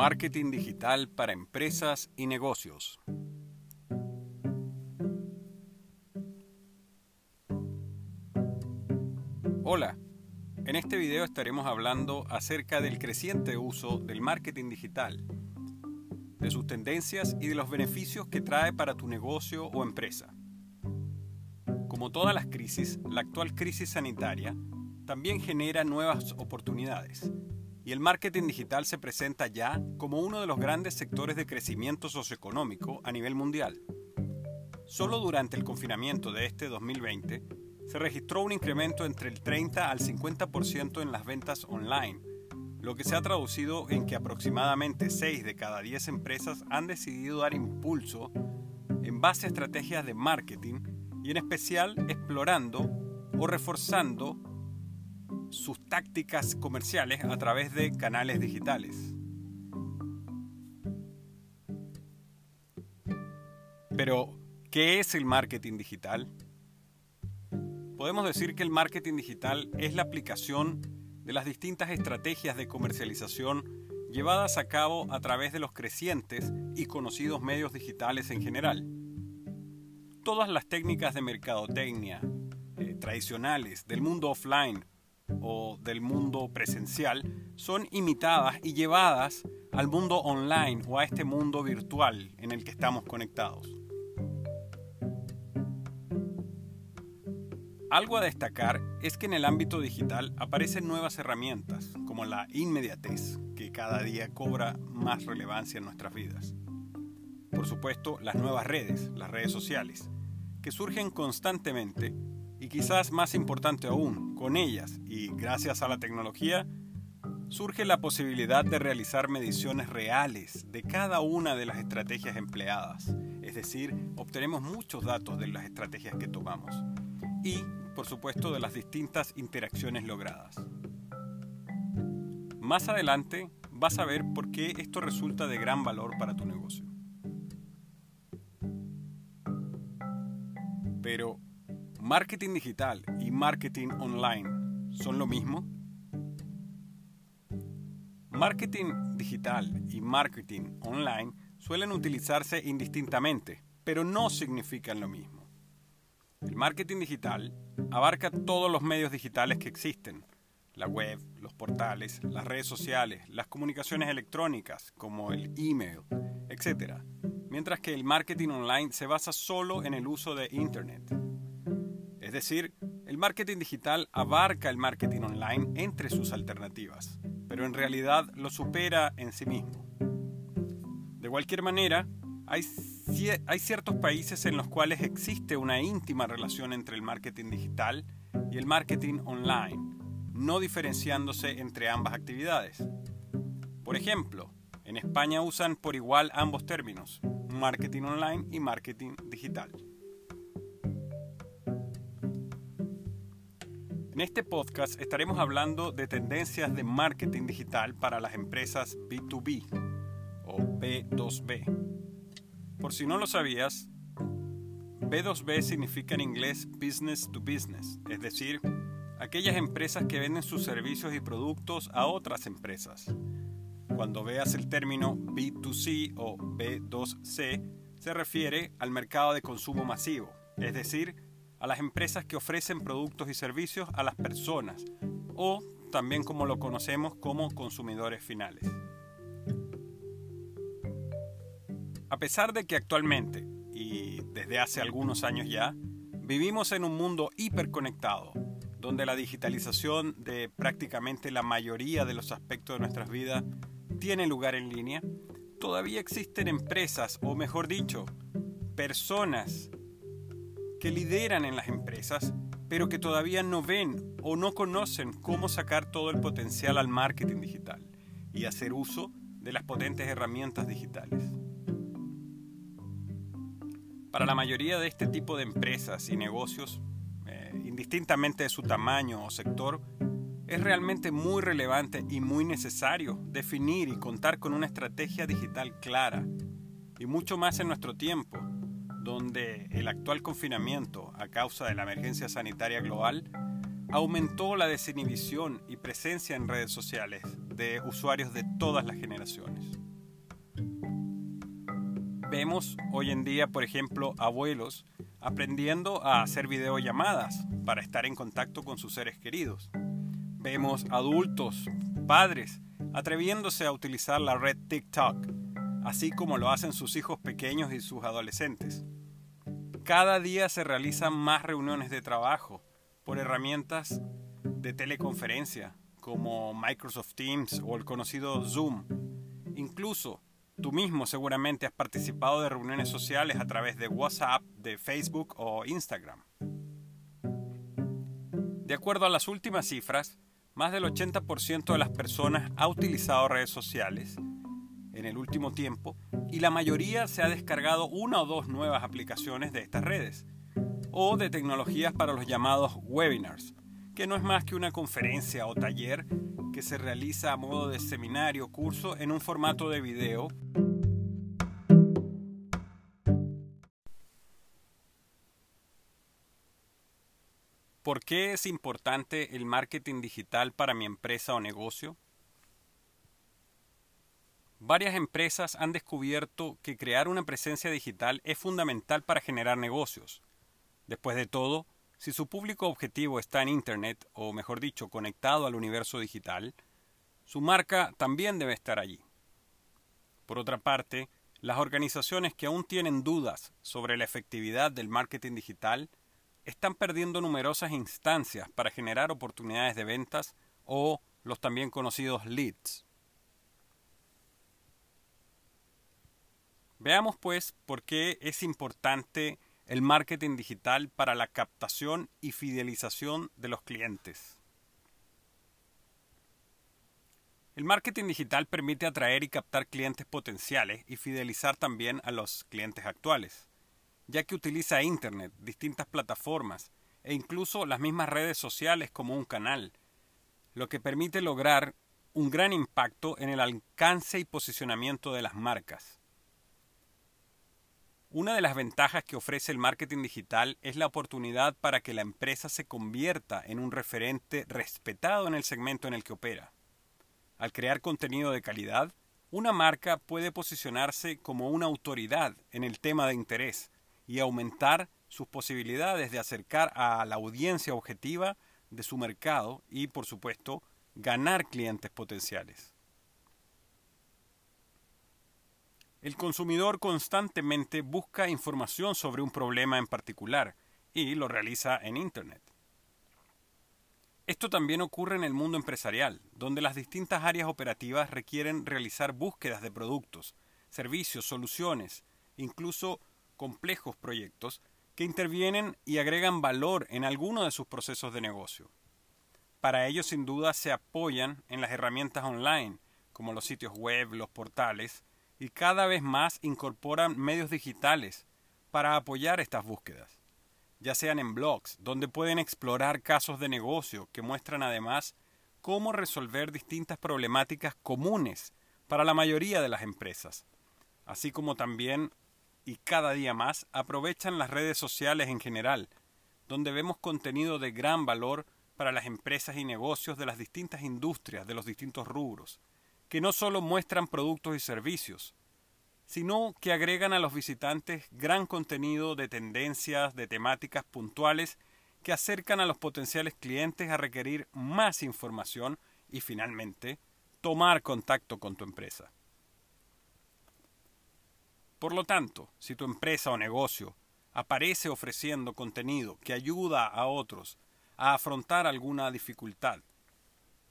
Marketing digital para empresas y negocios. Hola, en este video estaremos hablando acerca del creciente uso del marketing digital, de sus tendencias y de los beneficios que trae para tu negocio o empresa. Como todas las crisis, la actual crisis sanitaria también genera nuevas oportunidades y el marketing digital se presenta ya como uno de los grandes sectores de crecimiento socioeconómico a nivel mundial. Solo durante el confinamiento de este 2020 se registró un incremento entre el 30 al 50% en las ventas online, lo que se ha traducido en que aproximadamente 6 de cada 10 empresas han decidido dar impulso en base a estrategias de marketing y en especial explorando o reforzando sus tácticas comerciales a través de canales digitales. Pero, ¿qué es el marketing digital? Podemos decir que el marketing digital es la aplicación de las distintas estrategias de comercialización llevadas a cabo a través de los crecientes y conocidos medios digitales en general. Todas las técnicas de mercadotecnia eh, tradicionales del mundo offline o del mundo presencial son imitadas y llevadas al mundo online o a este mundo virtual en el que estamos conectados. Algo a destacar es que en el ámbito digital aparecen nuevas herramientas, como la inmediatez, que cada día cobra más relevancia en nuestras vidas. Por supuesto, las nuevas redes, las redes sociales, que surgen constantemente y quizás más importante aún, con ellas y gracias a la tecnología, surge la posibilidad de realizar mediciones reales de cada una de las estrategias empleadas. Es decir, obtenemos muchos datos de las estrategias que tomamos y, por supuesto, de las distintas interacciones logradas. Más adelante vas a ver por qué esto resulta de gran valor para tu negocio. Pero, ¿Marketing digital y marketing online son lo mismo? Marketing digital y marketing online suelen utilizarse indistintamente, pero no significan lo mismo. El marketing digital abarca todos los medios digitales que existen, la web, los portales, las redes sociales, las comunicaciones electrónicas como el email, etc. Mientras que el marketing online se basa solo en el uso de Internet. Es decir, el marketing digital abarca el marketing online entre sus alternativas, pero en realidad lo supera en sí mismo. De cualquier manera, hay, ciertos países en los cuales existe una íntima relación entre el marketing digital y el marketing online, no diferenciándose entre ambas actividades. Por ejemplo, en España usan por igual ambos términos, marketing online y marketing digital. En este podcast estaremos hablando de tendencias de marketing digital para las empresas B2B o B2B. Por si no lo sabías, B2B significa en inglés business to business, es decir, aquellas empresas que venden sus servicios y productos a otras empresas. Cuando veas el término B2C o B2C, se refiere al mercado de consumo masivo, es decir, a las empresas que ofrecen productos y servicios a las personas o también como lo conocemos como consumidores finales. A pesar de que actualmente, y desde hace algunos años ya, vivimos en un mundo hiperconectado, donde la digitalización de prácticamente la mayoría de los aspectos de nuestras vidas tiene lugar en línea, todavía existen empresas, o mejor dicho, personas que lideran en las empresas, pero que todavía no ven o no conocen cómo sacar todo el potencial al marketing digital y hacer uso de las potentes herramientas digitales. Para la mayoría de este tipo de empresas y negocios, eh, indistintamente de su tamaño o sector, es realmente muy relevante y muy necesario definir y contar con una estrategia digital clara, y mucho más en nuestro tiempo, donde el actual confinamiento a causa de la emergencia sanitaria global aumentó la desinhibición y presencia en redes sociales de usuarios de todas las generaciones. Vemos hoy en día, por ejemplo, abuelos aprendiendo a hacer videollamadas para estar en contacto con sus seres queridos. Vemos adultos, padres, atreviéndose a utilizar la red TikTok, así como lo hacen sus hijos pequeños y sus adolescentes. Cada día se realizan más reuniones de trabajo por herramientas de teleconferencia como Microsoft Teams o el conocido Zoom. Incluso tú mismo seguramente has participado de reuniones sociales a través de WhatsApp, de Facebook o Instagram. De acuerdo a las últimas cifras, más del 80% de las personas ha utilizado redes sociales en el último tiempo y la mayoría se ha descargado una o dos nuevas aplicaciones de estas redes o de tecnologías para los llamados webinars, que no es más que una conferencia o taller que se realiza a modo de seminario o curso en un formato de video. ¿Por qué es importante el marketing digital para mi empresa o negocio? Varias empresas han descubierto que crear una presencia digital es fundamental para generar negocios. Después de todo, si su público objetivo está en Internet, o mejor dicho, conectado al universo digital, su marca también debe estar allí. Por otra parte, las organizaciones que aún tienen dudas sobre la efectividad del marketing digital están perdiendo numerosas instancias para generar oportunidades de ventas o los también conocidos leads. Veamos pues por qué es importante el marketing digital para la captación y fidelización de los clientes. El marketing digital permite atraer y captar clientes potenciales y fidelizar también a los clientes actuales, ya que utiliza Internet, distintas plataformas e incluso las mismas redes sociales como un canal, lo que permite lograr un gran impacto en el alcance y posicionamiento de las marcas. Una de las ventajas que ofrece el marketing digital es la oportunidad para que la empresa se convierta en un referente respetado en el segmento en el que opera. Al crear contenido de calidad, una marca puede posicionarse como una autoridad en el tema de interés y aumentar sus posibilidades de acercar a la audiencia objetiva de su mercado y, por supuesto, ganar clientes potenciales. El consumidor constantemente busca información sobre un problema en particular y lo realiza en Internet. Esto también ocurre en el mundo empresarial, donde las distintas áreas operativas requieren realizar búsquedas de productos, servicios, soluciones, incluso complejos proyectos que intervienen y agregan valor en alguno de sus procesos de negocio. Para ello, sin duda, se apoyan en las herramientas online, como los sitios web, los portales, y cada vez más incorporan medios digitales para apoyar estas búsquedas, ya sean en blogs, donde pueden explorar casos de negocio que muestran además cómo resolver distintas problemáticas comunes para la mayoría de las empresas, así como también y cada día más aprovechan las redes sociales en general, donde vemos contenido de gran valor para las empresas y negocios de las distintas industrias, de los distintos rubros, que no solo muestran productos y servicios, sino que agregan a los visitantes gran contenido de tendencias, de temáticas puntuales que acercan a los potenciales clientes a requerir más información y finalmente tomar contacto con tu empresa. Por lo tanto, si tu empresa o negocio aparece ofreciendo contenido que ayuda a otros a afrontar alguna dificultad,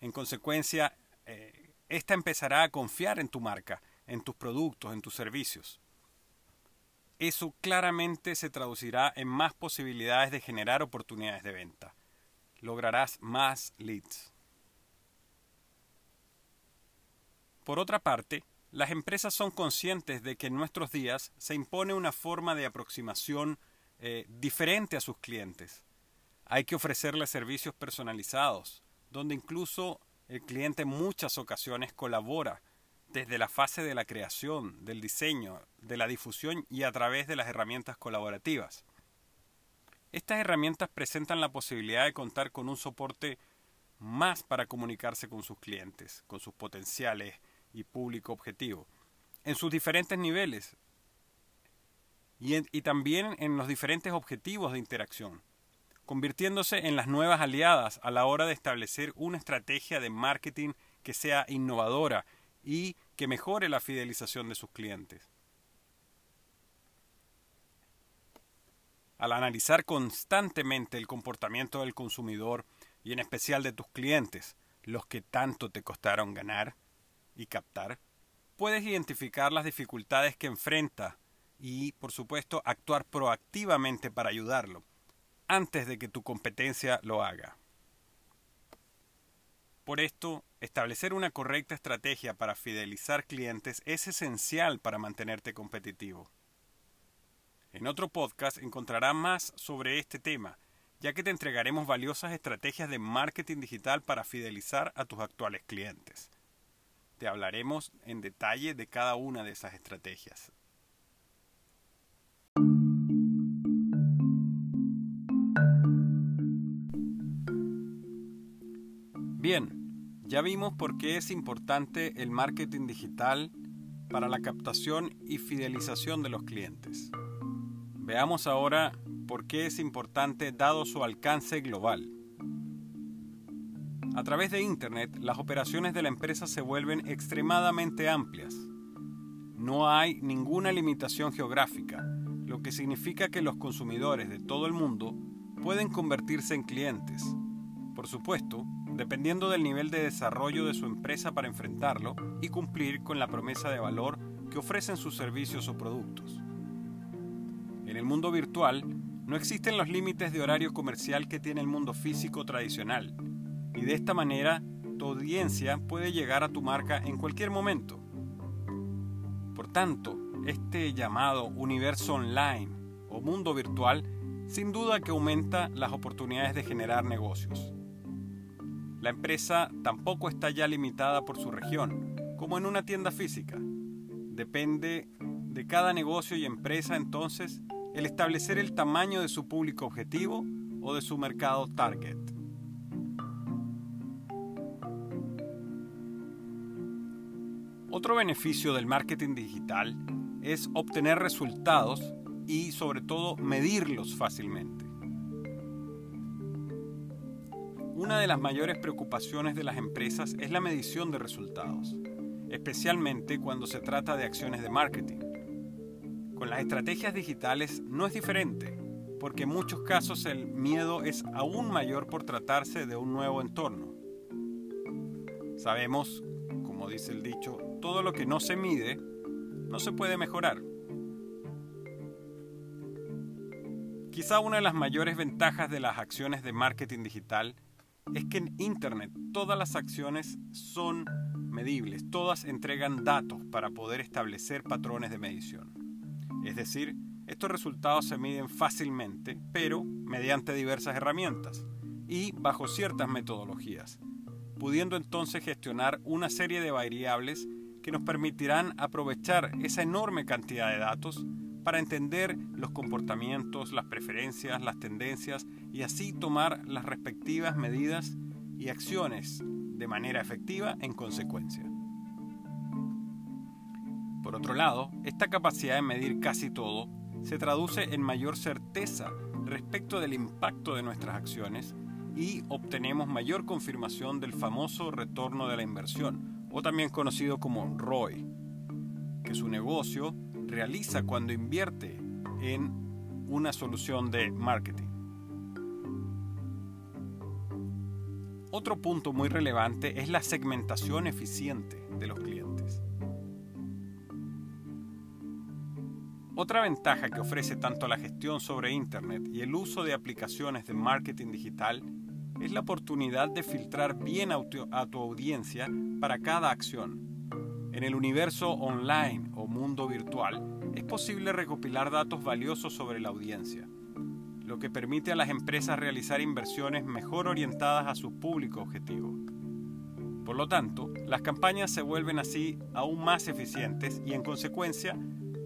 en consecuencia, eh, esta empezará a confiar en tu marca, en tus productos, en tus servicios. Eso claramente se traducirá en más posibilidades de generar oportunidades de venta. Lograrás más leads. Por otra parte, las empresas son conscientes de que en nuestros días se impone una forma de aproximación eh, diferente a sus clientes. Hay que ofrecerles servicios personalizados, donde incluso el cliente en muchas ocasiones colabora desde la fase de la creación, del diseño, de la difusión y a través de las herramientas colaborativas. Estas herramientas presentan la posibilidad de contar con un soporte más para comunicarse con sus clientes, con sus potenciales y público objetivo, en sus diferentes niveles, y, y también en los diferentes objetivos de interacción, convirtiéndose en las nuevas aliadas a la hora de establecer una estrategia de marketing que sea innovadora y que mejore la fidelización de sus clientes. Al analizar constantemente el comportamiento del consumidor y en especial de tus clientes, los que tanto te costaron ganar y captar, puedes identificar las dificultades que enfrenta y, por supuesto, actuar proactivamente para ayudarlo, antes de que tu competencia lo haga. Por esto, establecer una correcta estrategia para fidelizar clientes es esencial para mantenerte competitivo. En otro podcast encontrarás más sobre este tema, ya que te entregaremos valiosas estrategias de marketing digital para fidelizar a tus actuales clientes. Te hablaremos en detalle de cada una de esas estrategias. Bien, ya vimos por qué es importante el marketing digital para la captación y fidelización de los clientes. Veamos ahora por qué es importante dado su alcance global. A través de Internet, las operaciones de la empresa se vuelven extremadamente amplias. No hay ninguna limitación geográfica, lo que significa que los consumidores de todo el mundo pueden convertirse en clientes. Por supuesto, dependiendo del nivel de desarrollo de su empresa para enfrentarlo y cumplir con la promesa de valor que ofrecen sus servicios o productos. En el mundo virtual, no existen los límites de horario comercial que tiene el mundo físico tradicional, y de esta manera tu audiencia puede llegar a tu marca en cualquier momento. Por tanto, este llamado universo online o mundo virtual sin duda que aumenta las oportunidades de generar negocios. La empresa tampoco está ya limitada por su región, como en una tienda física. Depende de cada negocio y empresa entonces el establecer el tamaño de su público objetivo o de su mercado target. Otro beneficio del marketing digital es obtener resultados y sobre todo medirlos fácilmente. Una de las mayores preocupaciones de las empresas es la medición de resultados, especialmente cuando se trata de acciones de marketing. Con las estrategias digitales no es diferente, porque en muchos casos el miedo es aún mayor por tratarse de un nuevo entorno. Sabemos, como dice el dicho, todo lo que no se mide no se puede mejorar. Quizá una de las mayores ventajas de las acciones de marketing digital es que en Internet todas las acciones son medibles, todas entregan datos para poder establecer patrones de medición. Es decir, estos resultados se miden fácilmente, pero mediante diversas herramientas y bajo ciertas metodologías, pudiendo entonces gestionar una serie de variables que nos permitirán aprovechar esa enorme cantidad de datos para entender los comportamientos, las preferencias, las tendencias y así tomar las respectivas medidas y acciones de manera efectiva en consecuencia. Por otro lado, esta capacidad de medir casi todo se traduce en mayor certeza respecto del impacto de nuestras acciones y obtenemos mayor confirmación del famoso retorno de la inversión, o también conocido como ROI, que su negocio realiza cuando invierte en una solución de marketing. Otro punto muy relevante es la segmentación eficiente de los clientes. Otra ventaja que ofrece tanto la gestión sobre Internet y el uso de aplicaciones de marketing digital es la oportunidad de filtrar bien a tu audiencia para cada acción. En el universo online o mundo virtual es posible recopilar datos valiosos sobre la audiencia, lo que permite a las empresas realizar inversiones mejor orientadas a su público objetivo. Por lo tanto, las campañas se vuelven así aún más eficientes y en consecuencia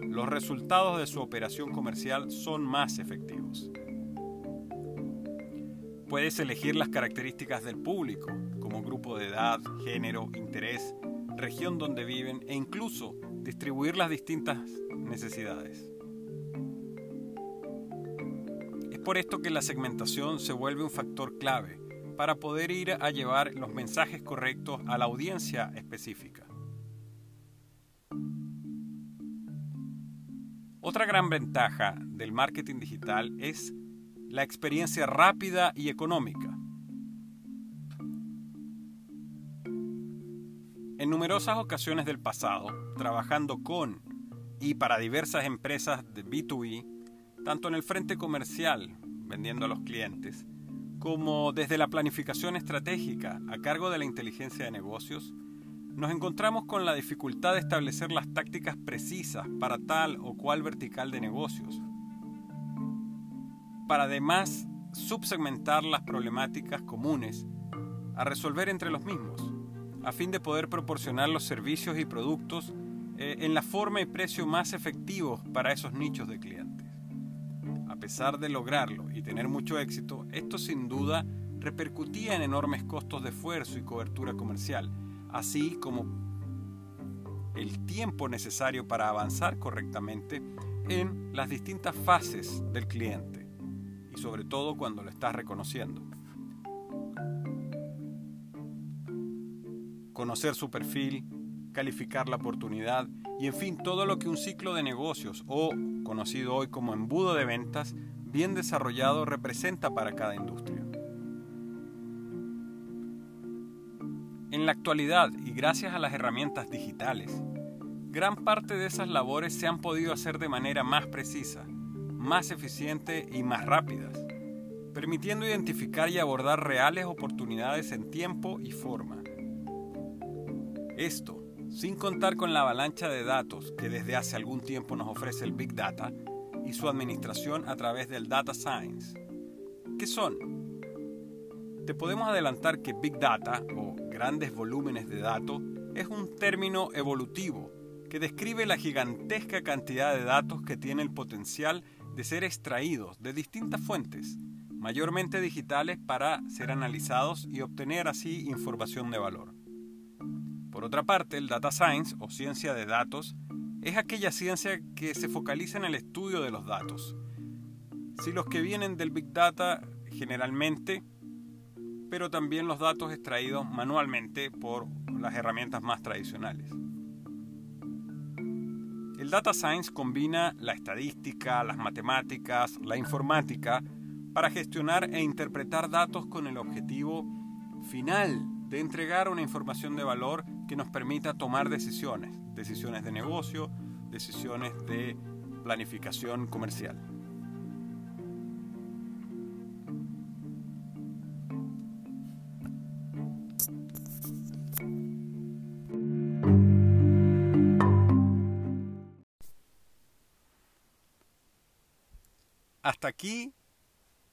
los resultados de su operación comercial son más efectivos. Puedes elegir las características del público, como grupo de edad, género, interés, región donde viven e incluso distribuir las distintas necesidades. por esto que la segmentación se vuelve un factor clave para poder ir a llevar los mensajes correctos a la audiencia específica. Otra gran ventaja del marketing digital es la experiencia rápida y económica. En numerosas ocasiones del pasado, trabajando con y para diversas empresas de B2B, tanto en el frente comercial, vendiendo a los clientes, como desde la planificación estratégica a cargo de la inteligencia de negocios, nos encontramos con la dificultad de establecer las tácticas precisas para tal o cual vertical de negocios, para además subsegmentar las problemáticas comunes a resolver entre los mismos, a fin de poder proporcionar los servicios y productos eh, en la forma y precio más efectivos para esos nichos de clientes a pesar de lograrlo y tener mucho éxito, esto sin duda repercutía en enormes costos de esfuerzo y cobertura comercial, así como el tiempo necesario para avanzar correctamente en las distintas fases del cliente y sobre todo cuando lo estás reconociendo. Conocer su perfil, calificar la oportunidad y en fin todo lo que un ciclo de negocios o conocido hoy como embudo de ventas, bien desarrollado representa para cada industria. En la actualidad, y gracias a las herramientas digitales, gran parte de esas labores se han podido hacer de manera más precisa, más eficiente y más rápidas, permitiendo identificar y abordar reales oportunidades en tiempo y forma. Esto, sin contar con la avalancha de datos que desde hace algún tiempo nos ofrece el Big Data y su administración a través del Data Science. ¿Qué son? Te podemos adelantar que Big Data, o grandes volúmenes de datos, es un término evolutivo que describe la gigantesca cantidad de datos que tiene el potencial de ser extraídos de distintas fuentes, mayormente digitales, para ser analizados y obtener así información de valor. Por otra parte, el data science o ciencia de datos es aquella ciencia que se focaliza en el estudio de los datos. Si los que vienen del Big Data generalmente, pero también los datos extraídos manualmente por las herramientas más tradicionales. El Data Science combina la estadística, las matemáticas, la informática para gestionar e interpretar datos con el objetivo final de entregar una información de valor que nos permita tomar decisiones, decisiones de negocio, decisiones de planificación comercial. Hasta aquí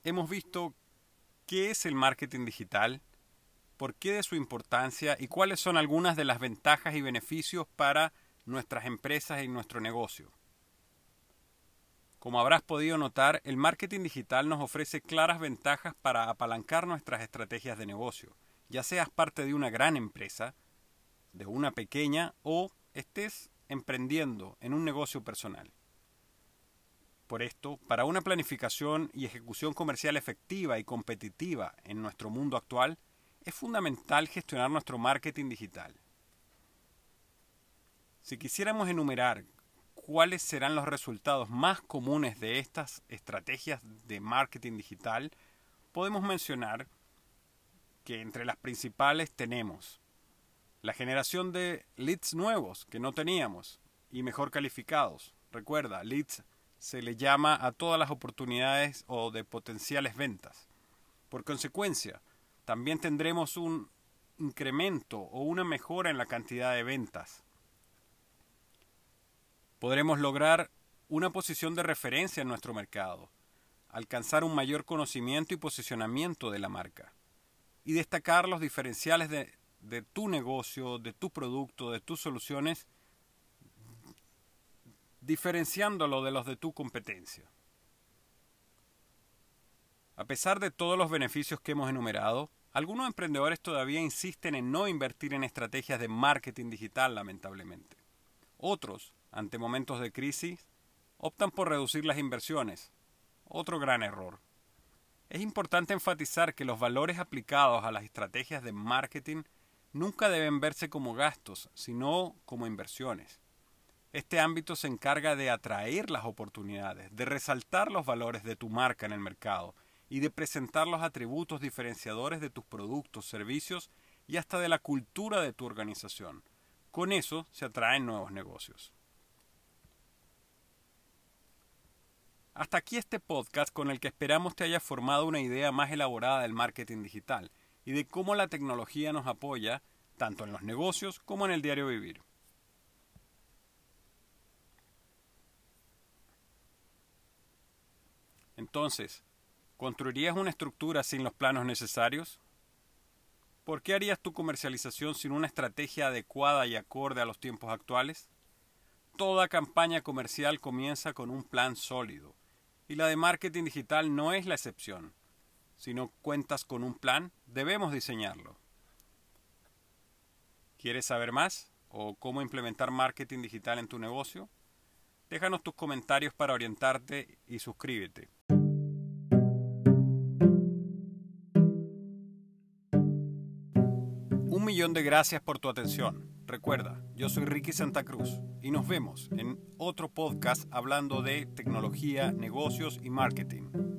hemos visto qué es el marketing digital, por qué de su importancia y cuáles son algunas de las ventajas y beneficios para nuestras empresas y nuestro negocio. Como habrás podido notar, el marketing digital nos ofrece claras ventajas para apalancar nuestras estrategias de negocio, ya seas parte de una gran empresa, de una pequeña o estés emprendiendo en un negocio personal. Por esto, para una planificación y ejecución comercial efectiva y competitiva en nuestro mundo actual, es fundamental gestionar nuestro marketing digital. Si quisiéramos enumerar cuáles serán los resultados más comunes de estas estrategias de marketing digital, podemos mencionar que entre las principales tenemos la generación de leads nuevos que no teníamos y mejor calificados. Recuerda, leads se le llama a todas las oportunidades o de potenciales ventas. Por consecuencia, también tendremos un incremento o una mejora en la cantidad de ventas. Podremos lograr una posición de referencia en nuestro mercado, alcanzar un mayor conocimiento y posicionamiento de la marca y destacar los diferenciales de, de tu negocio, de tu producto, de tus soluciones, diferenciándolo de los de tu competencia. A pesar de todos los beneficios que hemos enumerado, algunos emprendedores todavía insisten en no invertir en estrategias de marketing digital, lamentablemente. Otros, ante momentos de crisis, optan por reducir las inversiones. Otro gran error. Es importante enfatizar que los valores aplicados a las estrategias de marketing nunca deben verse como gastos, sino como inversiones. Este ámbito se encarga de atraer las oportunidades, de resaltar los valores de tu marca en el mercado y de presentar los atributos diferenciadores de tus productos, servicios y hasta de la cultura de tu organización. Con eso se atraen nuevos negocios. Hasta aquí este podcast con el que esperamos te haya formado una idea más elaborada del marketing digital y de cómo la tecnología nos apoya tanto en los negocios como en el diario vivir. Entonces, ¿construirías una estructura sin los planos necesarios? ¿Por qué harías tu comercialización sin una estrategia adecuada y acorde a los tiempos actuales? Toda campaña comercial comienza con un plan sólido, y la de marketing digital no es la excepción. Si no cuentas con un plan, debemos diseñarlo. ¿Quieres saber más o cómo implementar marketing digital en tu negocio? Déjanos tus comentarios para orientarte y suscríbete. De gracias por tu atención. Recuerda, yo soy Ricky Santa Cruz y nos vemos en otro podcast hablando de tecnología, negocios y marketing.